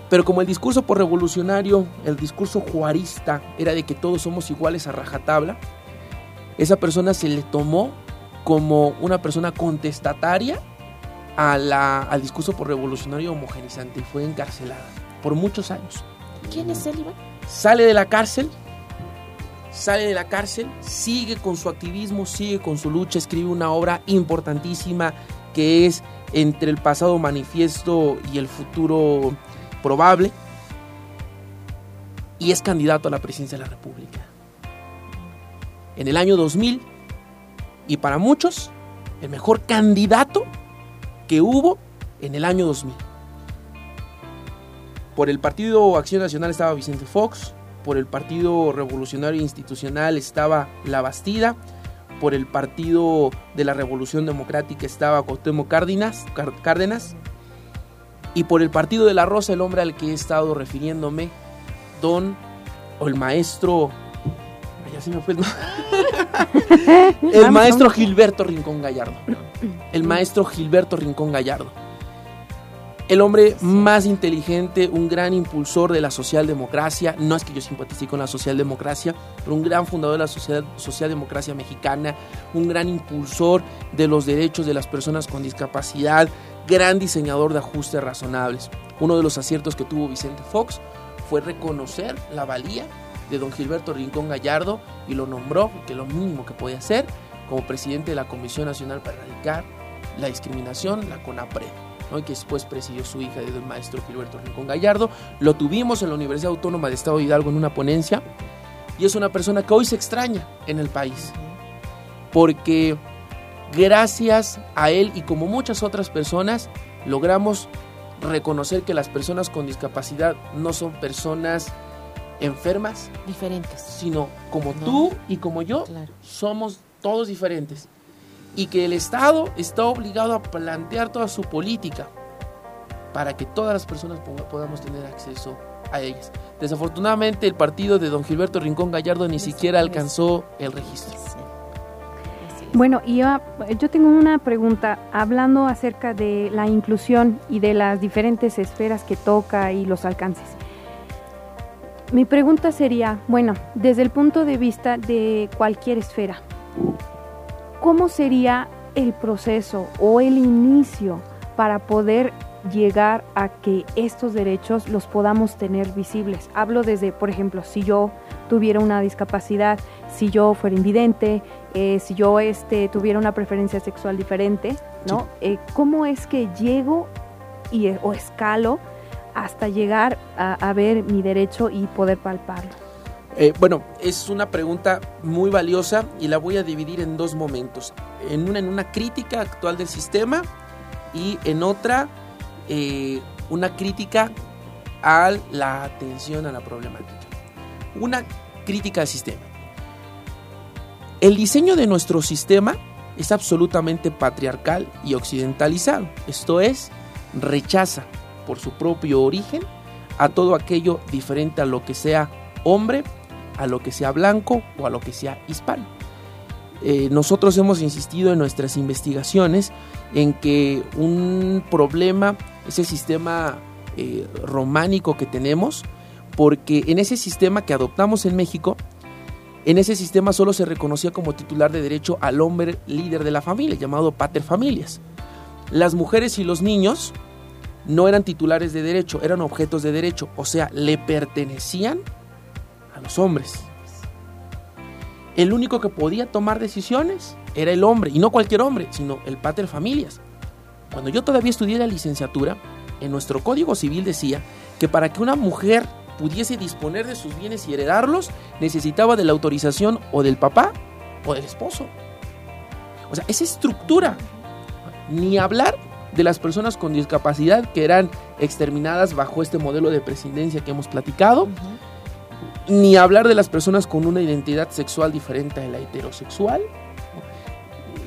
Pero como el discurso por revolucionario, el discurso juarista era de que todos somos iguales a rajatabla, esa persona se le tomó como una persona contestataria al discurso por revolucionario homogenizante y fue encarcelada por muchos años. ¿Quién es él, Sale de la cárcel, sale de la cárcel, sigue con su activismo, sigue con su lucha, escribe una obra importantísima que es Entre el pasado manifiesto y el futuro probable, y es candidato a la presidencia de la República. En el año 2000, y para muchos, el mejor candidato que hubo en el año 2000. Por el Partido Acción Nacional estaba Vicente Fox, por el Partido Revolucionario Institucional estaba La Bastida, por el Partido de la Revolución Democrática estaba Cuauhtémoc Cárdenas, Cárdenas y por el Partido de la Rosa, el hombre al que he estado refiriéndome, don o el maestro el maestro Gilberto Rincón Gallardo. El maestro Gilberto Rincón Gallardo. El hombre más inteligente, un gran impulsor de la socialdemocracia. No es que yo simpatice con la socialdemocracia, pero un gran fundador de la socialdemocracia mexicana, un gran impulsor de los derechos de las personas con discapacidad, gran diseñador de ajustes razonables. Uno de los aciertos que tuvo Vicente Fox fue reconocer la valía de don Gilberto Rincón Gallardo y lo nombró, que lo mínimo que podía hacer, como presidente de la Comisión Nacional para Erradicar la Discriminación, la CONAPRED. ¿no? y que después presidió su hija del maestro Gilberto Rincón Gallardo. Lo tuvimos en la Universidad Autónoma de Estado de Hidalgo en una ponencia y es una persona que hoy se extraña en el país. Porque gracias a él y como muchas otras personas logramos reconocer que las personas con discapacidad no son personas enfermas diferentes, sino como tú y como yo somos todos diferentes. Y que el Estado está obligado a plantear toda su política para que todas las personas podamos tener acceso a ellas. Desafortunadamente el partido de don Gilberto Rincón Gallardo ni siquiera alcanzó el registro. Bueno, y yo, tengo una pregunta, hablando acerca de la inclusión y de las diferentes esferas que toca y los alcances. Mi pregunta sería, bueno, desde el punto de vista de cualquier esfera, ¿cómo sería el proceso o el inicio para poder llegar a que estos derechos los podamos tener visibles? Hablo desde, por ejemplo, si yo tuviera una discapacidad, si yo fuera invidente, eh, si yo este, tuviera una preferencia sexual diferente, ¿no? Eh, ¿Cómo es que llego y, eh, o escalo hasta llegar a, ver mi derecho y poder palparlo? bueno, es una pregunta muy valiosa y la voy a dividir en dos momentos. En una, en una crítica actual del sistema y en otra, una crítica a la atención a la problemática. Una crítica al sistema. El diseño de nuestro sistema es absolutamente patriarcal y occidentalizado. Esto es, rechaza por su propio origen a todo aquello diferente a lo que sea hombre, a lo que sea blanco o a lo que sea hispano. Eh, nosotros hemos insistido en nuestras investigaciones en que un problema, ese sistema eh, románico que tenemos, porque en ese sistema que adoptamos en México, en ese sistema solo se reconocía como titular de derecho al hombre líder de la familia, llamado pater familias. Las mujeres y los niños no eran titulares de derecho, eran objetos de derecho, o sea, le pertenecían a los hombres. El único que podía tomar decisiones era el hombre, y no cualquier hombre, sino el pater familias. Cuando yo todavía estudié la licenciatura, en nuestro Código Civil decía que para que una mujer pudiese disponer de sus bienes y heredarlos, necesitaba de la autorización o del papá o del esposo. O sea, esa estructura. Ni hablar de las personas con discapacidad que eran exterminadas bajo este modelo de presidencia que hemos platicado. Ni hablar de las personas con una identidad sexual diferente a la heterosexual.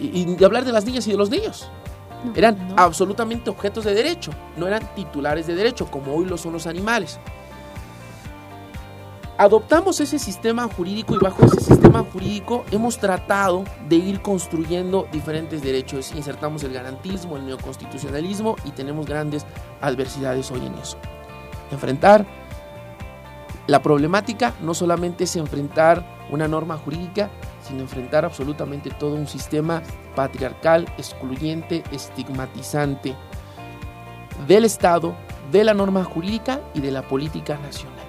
Y, y hablar de las niñas y de los niños. eran absolutamente objetos de derecho, no eran titulares de derecho, como hoy lo son los animales adoptamos ese sistema jurídico y bajo ese sistema jurídico hemos tratado de ir construyendo diferentes derechos. Insertamos el garantismo, el neoconstitucionalismo y tenemos grandes adversidades hoy en eso. Enfrentar la problemática no solamente es enfrentar una norma jurídica, sino enfrentar absolutamente todo un sistema patriarcal, excluyente, estigmatizante del Estado, de la norma jurídica y de la política nacional.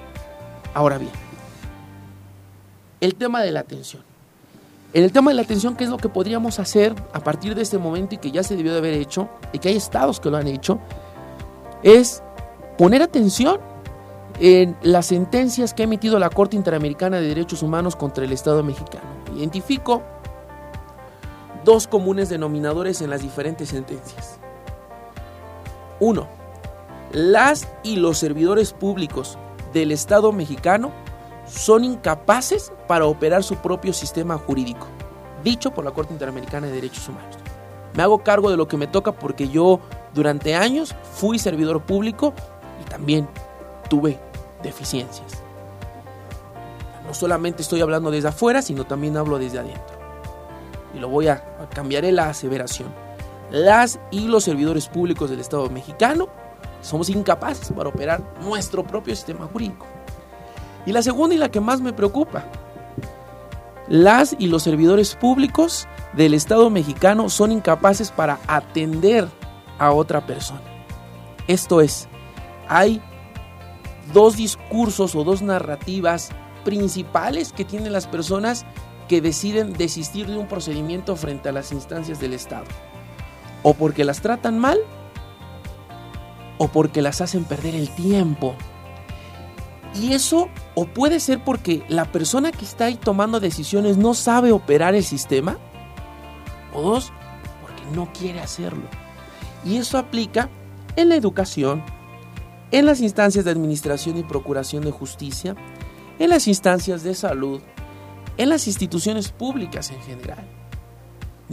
Ahora bien, el tema de la atención. En el tema de la atención, ¿qué es lo que podríamos hacer a partir de este momento y que ya se debió de haber hecho y que hay estados que lo han hecho? Es poner atención en las sentencias que ha emitido la Corte Interamericana de Derechos Humanos contra el Estado mexicano. Identifico dos comunes denominadores en las diferentes sentencias. Uno, las y los servidores públicos del Estado mexicano son incapaces para operar su propio sistema jurídico, dicho por la Corte Interamericana de Derechos Humanos. Me hago cargo de lo que me toca porque yo durante años fui servidor público y también tuve deficiencias. No solamente estoy hablando desde afuera, sino también hablo desde adentro. Y lo voy a cambiaré la aseveración. Las y los servidores públicos del Estado mexicano somos incapaces para operar nuestro propio sistema jurídico. Y la segunda y la que más me preocupa, las y los servidores públicos del Estado mexicano son incapaces para atender a otra persona. Esto es, hay dos discursos o dos narrativas principales que tienen las personas que deciden desistir de un procedimiento frente a las instancias del Estado. O porque las tratan mal o porque las hacen perder el tiempo. Y eso o puede ser porque la persona que está ahí tomando decisiones no sabe operar el sistema. O dos, porque no quiere hacerlo. Y eso aplica en la educación, en las instancias de administración y procuración de justicia, en las instancias de salud, en las instituciones públicas en general.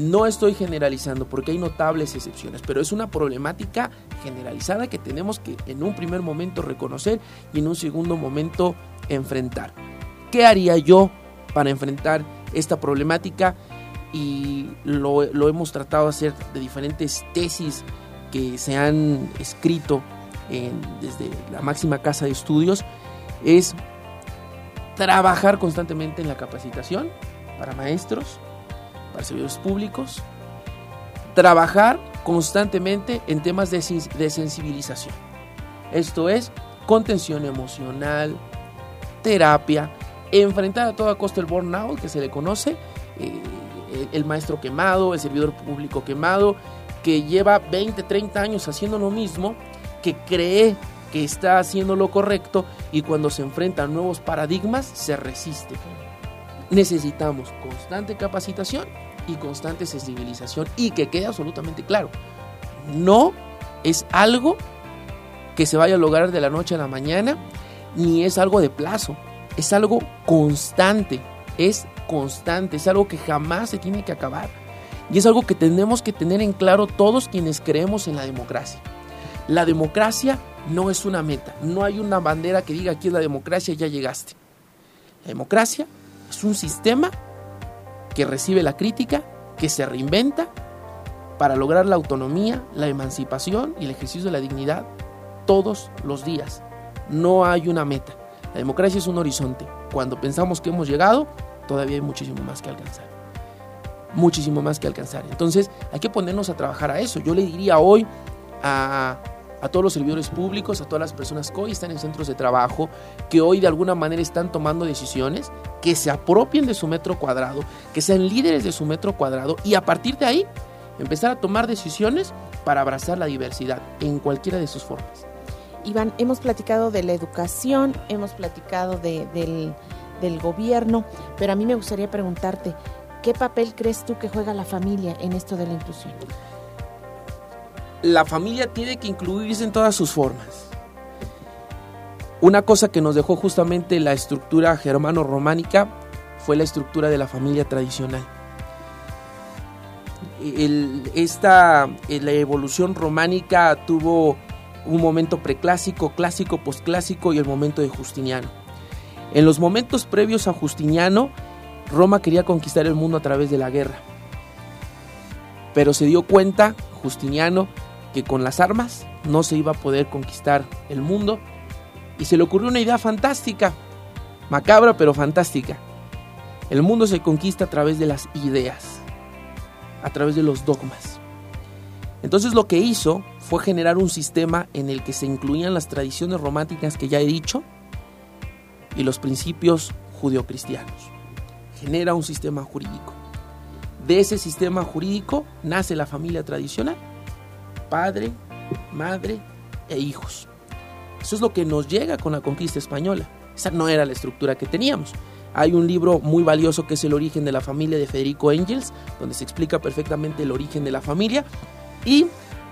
No estoy generalizando porque hay notables excepciones, pero es una problemática generalizada que tenemos que en un primer momento reconocer y en un segundo momento enfrentar. ¿Qué haría yo para enfrentar esta problemática? Y lo, hemos tratado de hacer de diferentes tesis que se han escrito desde la máxima casa de estudios, es trabajar constantemente en la capacitación para maestros, para servidores públicos, trabajar constantemente en temas de, sensibilización. Esto es contención emocional, terapia, enfrentar a toda costa el burnout que se le conoce, eh, el maestro quemado, el servidor público quemado, que lleva 20, 30 años haciendo lo mismo, que cree que está haciendo lo correcto y cuando se enfrenta a nuevos paradigmas se resiste. Necesitamos constante capacitación y constante sensibilización y que quede absolutamente claro, no es algo que se vaya a lograr de la noche a la mañana, ni es algo de plazo, es algo constante, es constante, es algo que jamás se tiene que acabar. Y es algo que tenemos que tener en claro todos quienes creemos en la democracia. La democracia no es una meta, no hay una bandera que diga aquí es la democracia, ya llegaste. La democracia es un sistema que recibe la crítica, que se reinventa para lograr la autonomía, la emancipación y el ejercicio de la dignidad todos los días. No hay una meta. La democracia es un horizonte. Cuando pensamos que hemos llegado, todavía hay muchísimo más que alcanzar. Muchísimo más que alcanzar. Entonces hay que ponernos a trabajar a eso. Yo le diría hoy a, a todos los servidores públicos, a todas las personas que hoy están en centros de trabajo, que hoy de alguna manera están tomando decisiones, que se apropien de su metro cuadrado, que sean líderes de su metro cuadrado y a partir de ahí empezar a tomar decisiones para abrazar la diversidad en cualquiera de sus formas. Iván, hemos platicado de la educación, hemos platicado del, del gobierno, pero a mí me gustaría preguntarte, ¿qué papel crees tú que juega la familia en esto de la inclusión? La familia tiene que incluirse en todas sus formas. Una cosa que nos dejó justamente la estructura germano-románica fue la estructura de la familia tradicional. esta, la evolución románica tuvo un momento preclásico, clásico, posclásico y el momento de Justiniano. En los momentos previos a Justiniano, Roma quería conquistar el mundo a través de la guerra. Pero se dio cuenta, Justiniano, que con las armas no se iba a poder conquistar el mundo y se le ocurrió una idea fantástica, macabra pero fantástica. El mundo se conquista a través de las ideas, a través de los dogmas. Entonces lo que hizo fue generar un sistema en el que se incluían las tradiciones románticas que ya he dicho y los principios judeocristianos. Genera un sistema jurídico. De ese sistema jurídico nace la familia tradicional padre, madre e hijos. Eso es lo que nos llega con la conquista española. Esa no era la estructura que teníamos. Hay un libro muy valioso que es El origen de la familia de Federico Engels, donde se explica perfectamente el origen de la familia. Y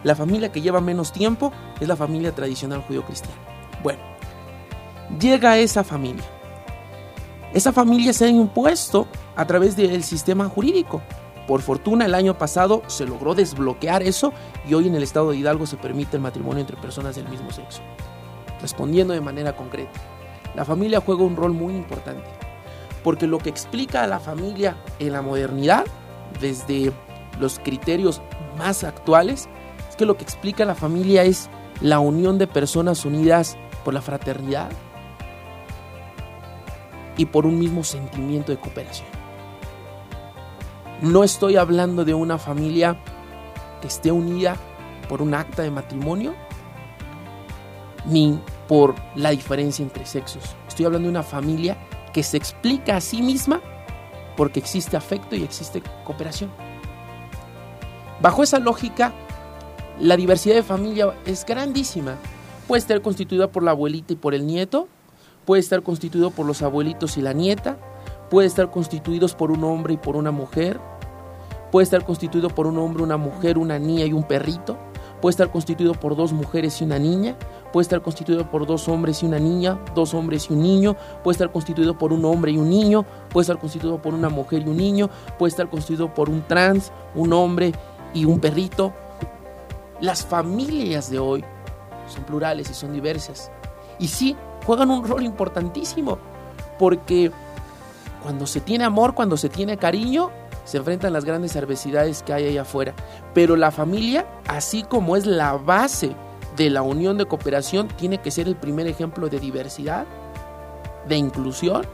la familia que lleva menos tiempo es la familia tradicional judío-cristiana. Bueno, llega esa familia. Esa familia se ha impuesto a través del sistema jurídico. Por fortuna el año pasado se logró desbloquear eso y hoy en el estado de Hidalgo se permite el matrimonio entre personas del mismo sexo. Respondiendo de manera concreta, la familia juega un rol muy importante, porque lo que explica a la familia en la modernidad, desde los criterios más actuales, es que lo que explica a la familia es la unión de personas unidas por la fraternidad y por un mismo sentimiento de cooperación. No estoy hablando de una familia que esté unida por un acta de matrimonio, ni por la diferencia entre sexos. Estoy hablando de una familia que se explica a sí misma porque existe afecto y existe cooperación. Bajo esa lógica, la diversidad de familia es grandísima. Puede estar constituida por la abuelita y por el nieto, puede estar constituido por los abuelitos y la nieta, puede estar constituidos por un hombre y por una mujer, puede estar constituido por un hombre, una mujer, una niña y un perrito, puede estar constituido por dos mujeres y una niña, puede estar constituido por dos hombres y una niña, dos hombres y un niño, puede estar constituido por un hombre y un niño, puede estar constituido por una mujer y un niño, puede estar constituido por un trans, un hombre y un perrito. Las familias de hoy son plurales y son diversas. Y sí, juegan un rol importantísimo, porque cuando se tiene amor, cuando se tiene cariño, se enfrentan las grandes adversidades que hay allá afuera. Pero la familia, así como es la base de la unión de cooperación, tiene que ser el primer ejemplo de diversidad, de inclusión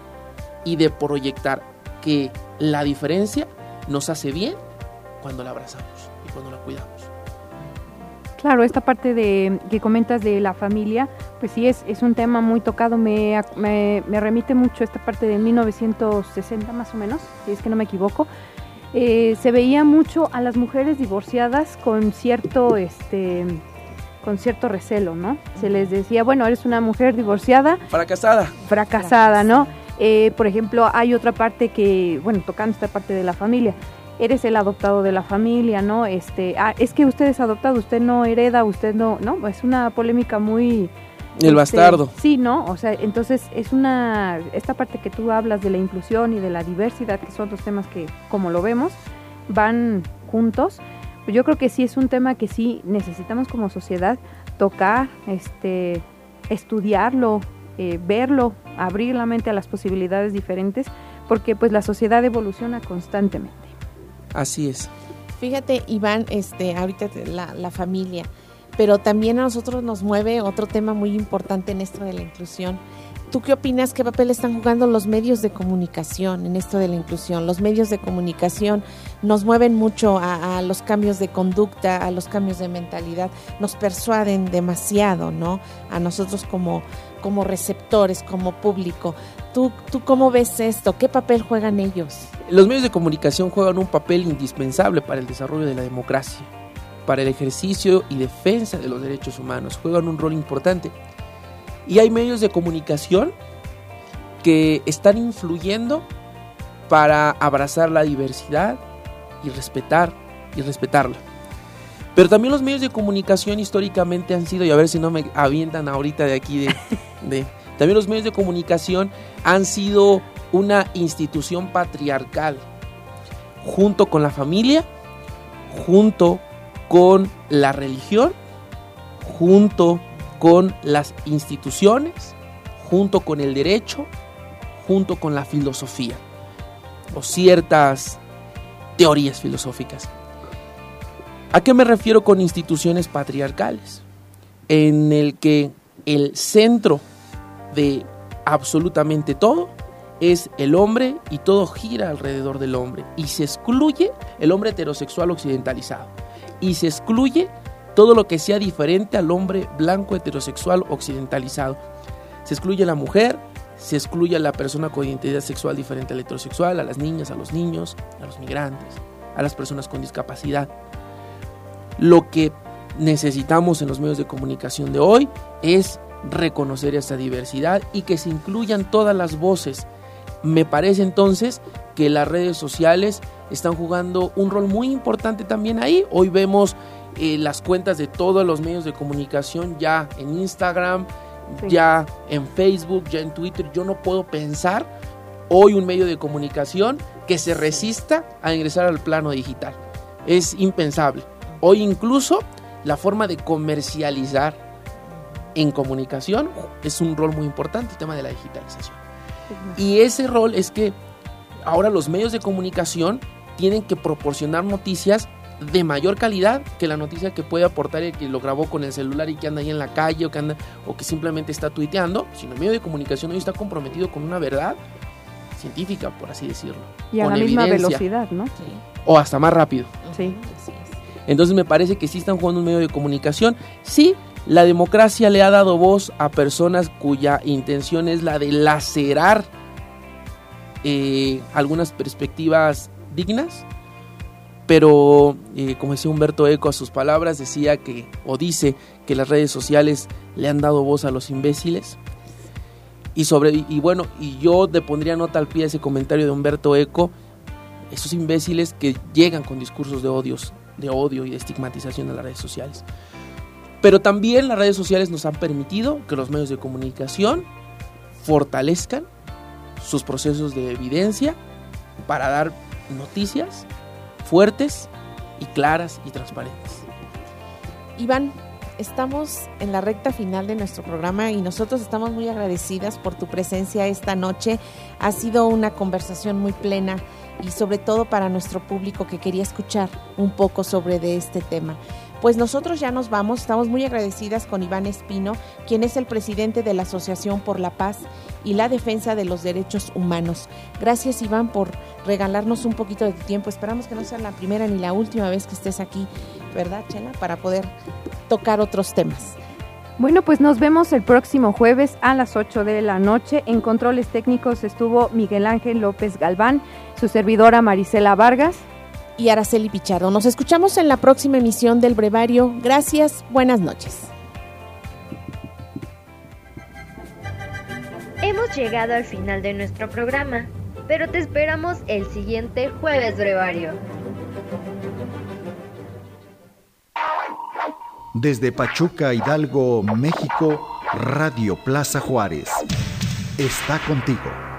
y de proyectar que la diferencia nos hace bien cuando la abrazamos y cuando la cuidamos. Claro, esta parte de que comentas de la familia, pues sí es, es un tema muy tocado, me, me, me remite mucho esta parte de 1960 más o menos, si es que no me equivoco, eh, se veía mucho a las mujeres divorciadas con cierto, este, con cierto recelo, ¿no? Se les decía, bueno, eres una mujer divorciada. Fracasada. Fracasada, ¿no? Eh, por ejemplo, hay otra parte que, bueno, tocando esta parte de la familia, eres el adoptado de la familia, ¿no? Este, ah, es que usted es adoptado, usted no hereda, usted no, ¿no? Es una polémica muy el este, bastardo. Sí, ¿no? O sea, entonces es una, esta parte que tú hablas de la inclusión y de la diversidad, que son dos temas que, como lo vemos, van juntos. Yo creo que sí es un tema que sí necesitamos como sociedad tocar, este, estudiarlo, eh, verlo, abrir la mente a las posibilidades diferentes, porque pues la sociedad evoluciona constantemente. Así es. Fíjate, Iván, este, ahorita la, la familia pero también a nosotros nos mueve otro tema muy importante en esto de la inclusión. ¿Tú qué opinas? ¿Qué papel están jugando los medios de comunicación en esto de la inclusión? Los medios de comunicación nos mueven mucho a, los cambios de conducta, a los cambios de mentalidad, nos persuaden demasiado, ¿no? A nosotros como, como receptores, como público. ¿Tú, ¿Tú cómo ves esto? ¿Qué papel juegan ellos? Los medios de comunicación juegan un papel indispensable para el desarrollo de la democracia para el ejercicio y defensa de los derechos humanos. Juegan un rol importante. Y hay medios de comunicación que están influyendo para abrazar la diversidad y respetar y respetarla. Pero también los medios de comunicación históricamente han sido, y a ver si no me avientan ahorita de aquí, de, también los medios de comunicación han sido una institución patriarcal, junto con la familia, junto con la religión, junto con las instituciones, junto con el derecho, junto con la filosofía o ciertas teorías filosóficas. ¿A qué me refiero con instituciones patriarcales? En el que el centro de absolutamente todo es el hombre y todo gira alrededor del hombre y se excluye el hombre heterosexual occidentalizado y se excluye todo lo que sea diferente al hombre blanco heterosexual occidentalizado. Se excluye a la mujer, se excluye a la persona con identidad sexual diferente al heterosexual, a las niñas, a los niños, a los migrantes, a las personas con discapacidad. Lo que necesitamos en los medios de comunicación de hoy es reconocer esta diversidad y que se incluyan todas las voces. Me parece entonces que las redes sociales están jugando un rol muy importante también ahí. Hoy vemos eh, las cuentas de todos los medios de comunicación ya en Instagram, ya en Facebook, ya en Twitter. Yo no puedo pensar hoy un medio de comunicación que se resista a ingresar al plano digital. Es impensable. Hoy incluso la forma de comercializar en comunicación es un rol muy importante, el tema de la digitalización. Y ese rol es que ahora los medios de comunicación tienen que proporcionar noticias de mayor calidad que la noticia que puede aportar el que lo grabó con el celular y que anda ahí en la calle o que anda o que simplemente está tuiteando, sino el medio de comunicación hoy está comprometido con una verdad científica, por así decirlo. Y a la misma velocidad, ¿no? O hasta más rápido. Sí. Entonces me parece que sí están jugando un medio de comunicación. Sí, la democracia le ha dado voz a personas cuya intención es la de lacerar eh, algunas perspectivas dignas, pero eh, como decía Humberto Eco a sus palabras, decía que, o dice que las redes sociales le han dado voz a los imbéciles. Y sobre, y bueno, y yo le pondría nota al pie ese comentario de Humberto Eco, esos imbéciles que llegan con discursos de odios, de odio y de estigmatización a las redes sociales. Pero también las redes sociales nos han permitido que los medios de comunicación fortalezcan sus procesos de evidencia para dar noticias fuertes y claras y transparentes. Iván, estamos en la recta final de nuestro programa y nosotros estamos muy agradecidas por tu presencia esta noche. Ha sido una conversación muy plena y sobre todo para nuestro público que quería escuchar un poco sobre de este tema. Pues nosotros ya nos vamos, estamos muy agradecidas con Iván Espino, quien es el presidente de la Asociación por la Paz y la Defensa de los Derechos Humanos. Gracias Iván por regalarnos un poquito de tiempo. Esperamos que no sea la primera ni la última vez que estés aquí, ¿verdad, Chela? Para poder tocar otros temas. Bueno, pues nos vemos el próximo jueves a las 8 de la noche. En controles técnicos estuvo Miguel Ángel López Galván, su servidora Marisela Vargas y Araceli Pichardo. Nos escuchamos en la próxima emisión del Brevario. Gracias, buenas noches. Hemos llegado al final de nuestro programa, pero te esperamos el siguiente jueves Brevario. Desde Pachuca, Hidalgo, México, Radio Plaza Juárez. Está contigo.